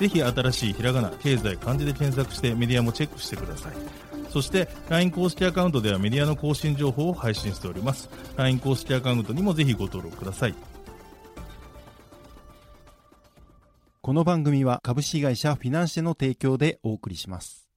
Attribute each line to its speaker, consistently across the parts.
Speaker 1: ぜひ新しいひらがな経済漢字で検索してメディアもチェックしてください。そして LINE 公式アカウントではメディアの更新情報を配信しております。LINE 公式アカウントにもぜひご登録ください。
Speaker 2: この番組は株式会社フィナンシェの提供でお送りします。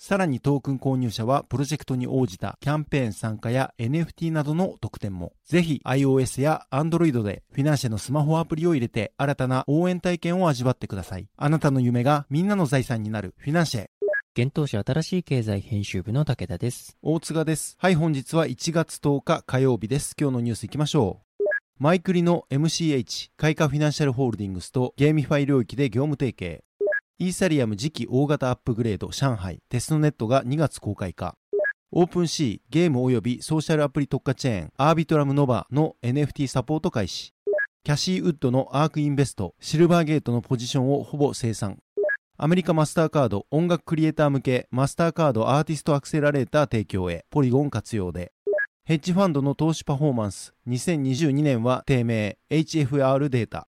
Speaker 2: さらにトークン購入者はプロジェクトに応じたキャンペーン参加や NFT などの特典も。ぜひ iOS や Android でフィナンシェのスマホアプリを入れて新たな応援体験を味わってください。あなたの夢がみんなの財産になるフィナンシェ。
Speaker 3: 幻冬舎新しい経済編集部の武田です。
Speaker 2: 大塚です。はい、本日は1月10日火曜日です。今日のニュースいきましょう。マイクリの MCH、カイカフィナンシャルホールディングスとゲーミファイ領域で業務提携。イーサリアム次期大型アップグレード上海、テストネットが2月公開か。オープンシー、ゲーム及びソーシャルアプリ特化チェーン、アービトラムノバの NFT サポート開始。キャシーウッドのアークインベスト、シルバーゲートのポジションをほぼ清算。アメリカマスターカード音楽クリエイター向けマスターカードアーティストアクセラレーター提供へポリゴン活用でヘッジファンドの投資パフォーマンス2022年は低迷 HFR データ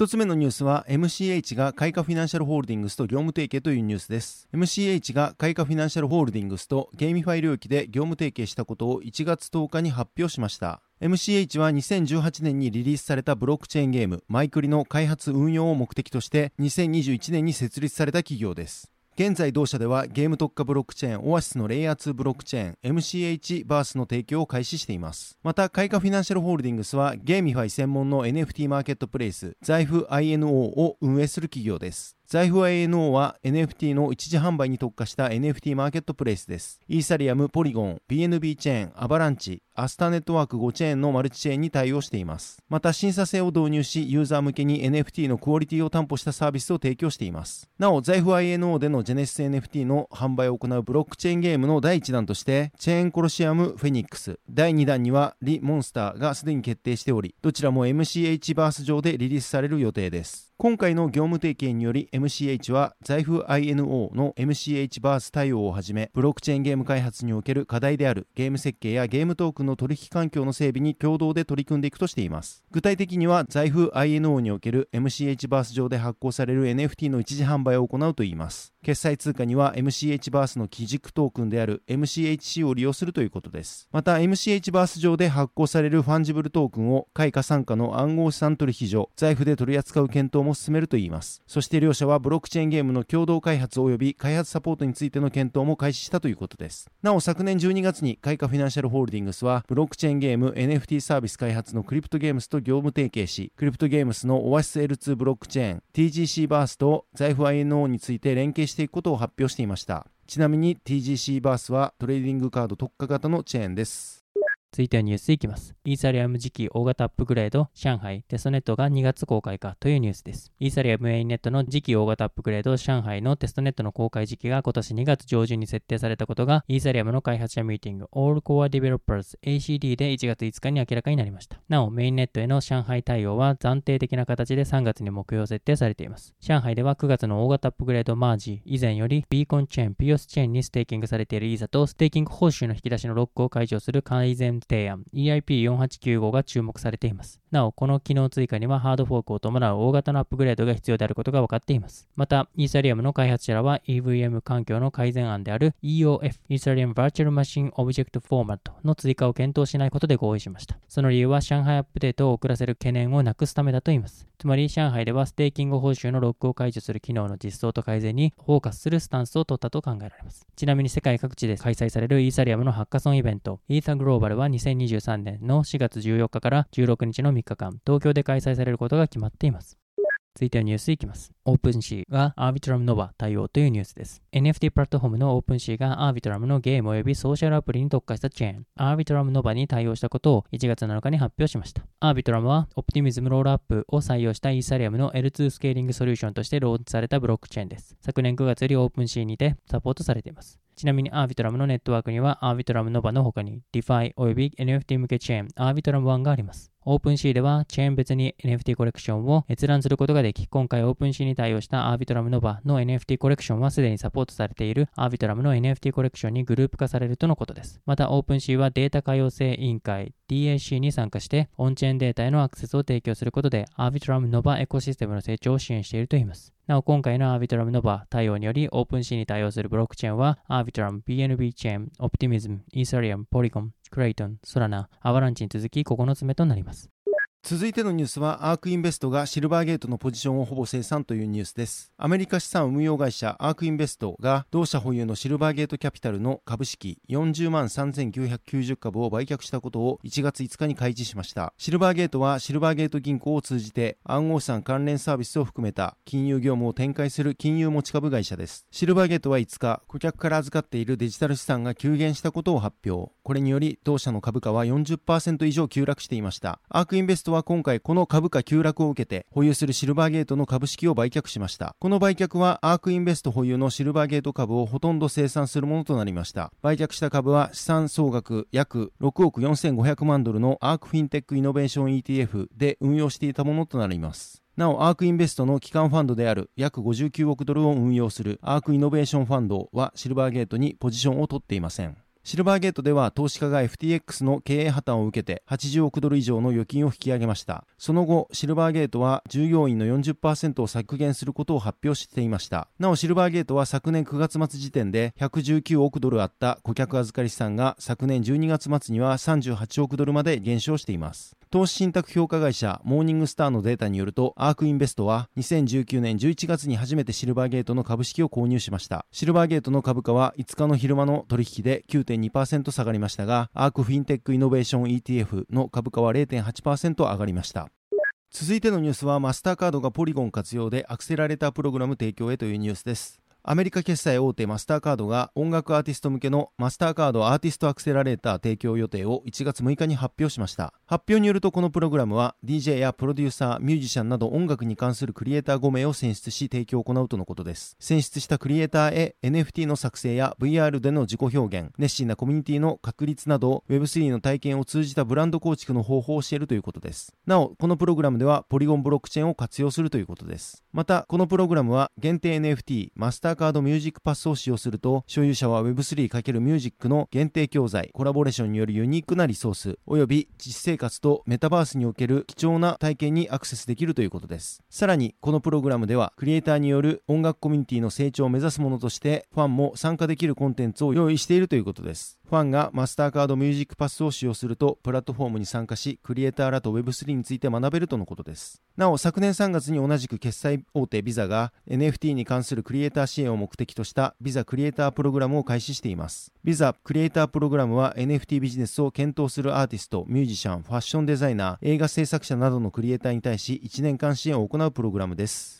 Speaker 2: 1つ目のニュースは MCH がカイカフィナンシャルホールディングスと業務提携というニュースです。MCH がカイカフィナンシャルホールディングスとゲーミファイ領域で業務提携したことを1月10日に発表しました。MCH は2018年にリリースされたブロックチェーンゲームマイクリの開発運用を目的として2021年に設立された企業です。現在同社ではゲーム特化ブロックチェーンオアシスのレイヤー2ブロックチェーン MCH バースの提供を開始しています。またカイカフィナンシャルホールディングスはゲーミファイ専門の NFT マーケットプレイス財布 INO を運営する企業です。 Zaif INO は NFT の一次販売に特化した NFT マーケットプレイスです。イーサリアム、ポリゴン、BNB チェーン、アバランチ、アスターネットワーク5チェーンのマルチチェーンに対応しています。また審査制を導入し、ユーザー向けに NFT のクオリティを担保したサービスを提供しています。なお、財布 INO でのジェネシス NFT の販売を行うブロックチェーンゲームの第1弾として、チェーンコロシアム・フェニックス、第2弾にはリ・モンスターがすでに決定しており、どちらも MCH バース上でリリースされる予定です。今回の業務提携により MCH は Zaif INO の MCH バース対応をはじめブロックチェーンゲーム開発における課題であるゲーム設計やゲームトークンの取引環境の整備に共同で取り組んでいくとしています。具体的には Zaif INO における MCH バース上で発行される NFT の一次販売を行うといいます。決済通貨には MCH バースの基軸トークンである MCHC を利用するということです。また MCH バース上で発行されるファンジブルトークンをカイカ傘下の暗号資産取引所 Zaif で取り扱う検討も進めるといいます。そして両社はブロックチェーンゲームの共同開発及び開発サポートについての検討も開始したということです。なお昨年12月にカイカフィナンシャルホールディングスはブロックチェーンゲーム NFT サービス開発のクリプトゲームスと業務提携しクリプトゲームスのオアシス L2 ブロックチェーン TGC バースと財布 INO について連携していくことを発表していました。ちなみに TGC バースはトレーディングカード特化型のチェーンです。
Speaker 3: 続いてはニュースいきます。イーサリアム次期大型アップグレード、上海、テストネットが2月公開かというニュースです。イーサリアムメインネットの次期大型アップグレード、上海のテストネットの公開時期が今年2月上旬に設定されたことが、イーサリアムの開発者ミーティング、All Core Developers ACD で1月5日に明らかになりました。なお、メインネットへの上海対応は暫定的な形で3月に目標設定されています。上海では9月の大型アップグレードマージ、以前よりビーコンチェーン、 PoS チェーンにステーキングされているイーサと、ステーキング報酬の引き出しのロックを解除する改善提案、EIP4895 が注目されています。なお、この機能追加にはハードフォークを伴う大型のアップグレードが必要であることが分かっています。また、イーサリアムの開発者らは EVM 環境の改善案である EOF、Ethereum Virtual Machine Object Format の追加を検討しないことで合意しました。その理由は上海アップデートを遅らせる懸念をなくすためだと言います。つまり、上海ではステーキング報酬のロックを解除する機能の実装と改善にフォーカスするスタンスを取ったと考えられます。ちなみに世界各地で開催されるイーサリアムのハッカソンイベント、イーサグローバルは2023年の4月14日から16日の3日間、東京で開催されることが決まっています。続いてはニュースいきます。オープンシーが Arbitrum Nova 対応というニュースです。NFT プラットフォームのオープンシーが Arbitrum のゲーム及びソーシャルアプリに特化したチェーン Arbitrum Nova に対応したことを1月7日に発表しました。Arbitrum は Optimism ロールアップを採用したイーサリアムの L2 スケーリングソリューションとしてローンチされたブロックチェーンです。昨年9月よりオープンシーにてサポートされています。ちなみに Arbitrum のネットワークには Arbitrum Nova の他に DeFi 及び NFT 向けチェーン Arbitrum One があります。オープンシーではチェーン別に NFT コレクションを閲覧することができ、今回オープンシーに対応したアービトラムノバの NFT コレクションはすでにサポートされているアービトラムの NFT コレクションにグループ化されるとのことです。またオープンシーはデータ可用性委員会 DAC に参加してオンチェーンデータへのアクセスを提供することで Arbitrum Nova エコシステムの成長を支援しているといいます。なお、今回の Arbitrum Nova 対応により、オープン c に対応するブロックチェーンは、Arbitrum、BNB チェーン、Optimism、Ethereum、Polygon、Crayton、Solana、Avalanche に続き9つ目となります。
Speaker 2: 続いてのニュースはアークインベストがシルバーゲートのポジションをほぼ生産というニュースです。アメリカ資産運用会社アークインベストが同社保有のシルバーゲートキャピタルの株式40万3990株を売却したことを1月5日に開示しました。シルバーゲートはシルバーゲート銀行を通じて暗号資産関連サービスを含めた金融業務を展開する金融持ち株会社です。シルバーゲートは5日顧客から預かっているデジタル資産が急減したことを発表。これにより同社の株価は40%以上急落していました。アークインベストは今回この株価急落を受けて保有するシルバーゲートの株式を売却しました。この売却はアークインベスト保有のシルバーゲート株をほとんど清算するものとなりました。売却した株は資産総額約6億4500万ドルのアークフィンテックイノベーション ETF で運用していたものとなります。なお、アークインベストの基幹ファンドである約59億ドルを運用するアークイノベーションファンドはシルバーゲートにポジションを取っていません。シルバーゲートでは投資家が FTX の経営破綻を受けて80億ドル以上の預金を引き上げました。その後、シルバーゲートは従業員の40%を削減することを発表していました。なお、シルバーゲートは昨年9月末時点で119億ドルあった顧客預かり資産が昨年12月末には38億ドルまで減少しています。投資信託評価会社モーニングスターのデータによるとアークインベストは2019年11月に初めてシルバーゲートの株式を購入しました。シルバーゲートの株価は5日の昼間の取引で9.2%下がりましたがアークフィンテックイノベーション ETF の株価は0.8%上がりました。続いてのニュースはマスターカードがポリゴン活用でアクセラレータープログラム提供へというニュースです。アメリカ決済大手マスターカードが音楽アーティスト向けのマスターカードアーティストアクセラレーター提供予定を1月6日に発表しました。発表によるとこのプログラムは DJ やプロデューサー、ミュージシャンなど音楽に関するクリエイター5名を選出し提供を行うとのことです。選出したクリエイターへ NFT の作成や VR での自己表現、熱心なコミュニティの確立など Web3 の体験を通じたブランド構築の方法を教えるということです。なお、このプログラムではポリゴンブロックチェーンを活用するということです。また、このプログラムは限定 NFT マスターカードミュージックパスを使用すると、所有者は Web3× ミュージックの限定教材、コラボレーションによるユニークなリソース、および実生活とメタバースにおける貴重な体験にアクセスできるということです。さらに、このプログラムでは、クリエイターによる音楽コミュニティの成長を目指すものとして、ファンも参加できるコンテンツを用意しているということです。ファンがマスターカードミュージックパスを使用すると、プラットフォームに参加し、クリエイターらと Web3 について学べるとのことです。なお、昨年3月に同じく決済大手ビザが NFT に関するクリエイター支援を目的としたビザクリエイタープログラムを開始しています。ビザクリエイタープログラムは NFT ビジネスを検討するアーティスト、ミュージシャン、ファッションデザイナー、映画制作者などのクリエイターに対し1年間支援を行うプログラムです。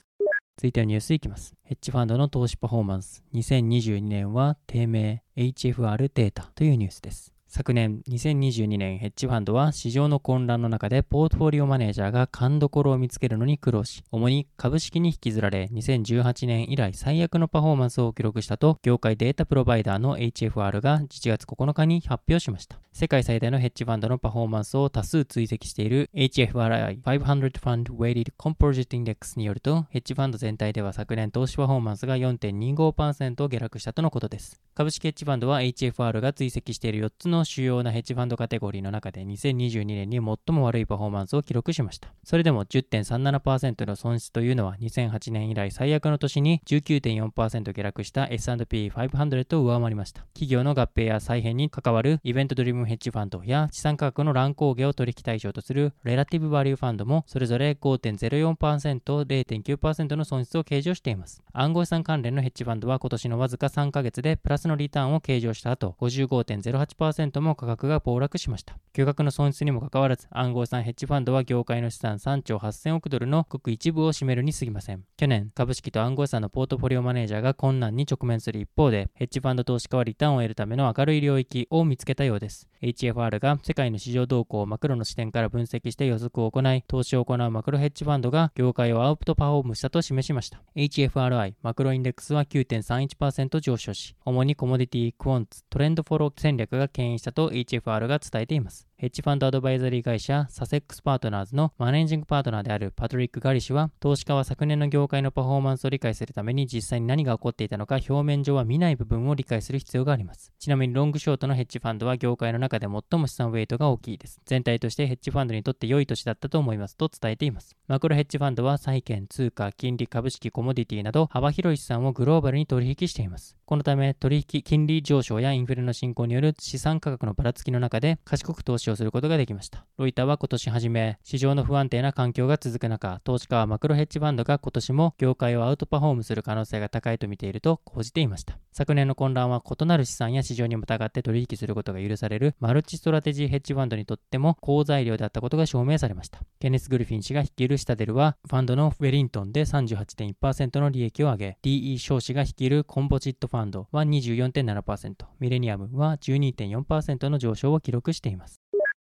Speaker 3: 続いてはニュースいきます。ヘッジファンドの投資パフォーマンス。2022年は低迷 HFR データというニュースです。昨年2022年ヘッジファンドは市場の混乱の中でポートフォリオマネージャーが勘どころを見つけるのに苦労し、主に株式に引きずられ2018年以来最悪のパフォーマンスを記録したと業界データプロバイダーの HFR が1月9日に発表しました。世界最大のヘッジファンドのパフォーマンスを多数追跡している HFRI 500 Fund Weighted Composite Index によるとヘッジファンド全体では昨年投資パフォーマンスが4.25%下落したとのことです。株式ヘッジファンドは HFR が追跡している4つの主要なヘッジファンドカテゴリーの中で2022年に最も悪いパフォーマンスを記録しました。それでも10.37%の損失というのは2008年以来最悪の年に19.4%下落した S&P500 を上回りました。企業の合併や再編に関わるイベントドリブンヘッジファンドや資産価格の乱高下を取引対象とするレラティブバリューファンドもそれぞれ5.04%、0.9%の損失を計上しています。暗号資産関連のヘッジファンドは今年のわずか3ヶ月でプラススのリターンを計上した後、55.08%も価格が暴落しました。巨額の損失にもかかわらず、暗号資産ヘッジファンドは業界の資産3兆8000億ドルのごく一部を占めるに過ぎません。去年、株式と暗号資産のポートフォリオマネージャーが困難に直面する一方で、ヘッジファンド投資家はリターンを得るための明るい領域を見つけたようです。HFR が世界の市場動向をマクロの視点から分析して予測を行い、投資を行うマクロヘッジファンドが業界をアウトパフォームしたと示しました。HFRI マクロインデックスは9.31%上昇し、主にコモディティ、クォンツ、トレンドフォロー戦略が牽引したと HFR が伝えています。ヘッジファンドアドバイザリー会社サセックスパートナーズのマネージングパートナーであるパトリック・ガリ氏は、投資家は昨年の業界のパフォーマンスを理解するために実際に何が起こっていたのか表面上は見ない部分を理解する必要があります。ちなみにロングショートのヘッジファンドは業界の中で最も資産ウェイトが大きいです。全体としてヘッジファンドにとって良い年だったと思いますと伝えています。マクロヘッジファンドは債券、通貨、金利、株式、コモディティなど幅広い資産をグローバルに取引しています。このため取引、金利上昇やインフレの進行による資産価格のばらつきの中で賢く投資をすることができました。ロイターは今年初め、市場の不安定な環境が続く中、投資家はマクロヘッジファンドが今年も業界をアウトパフォームする可能性が高いと見ていると報じていました。昨年の混乱は異なる資産や市場にまたがって取引することが許されるマルチストラテジーヘッジファンドにとっても好材料であったことが証明されました。ケネス・グリフィン氏が率いるシタデルは、ファンドのウェリントンで38.1%の利益を上げ、DE 少子が率いるコンポジットファンドは24.7%、ミレニアムは12.4%の上昇を記録しています。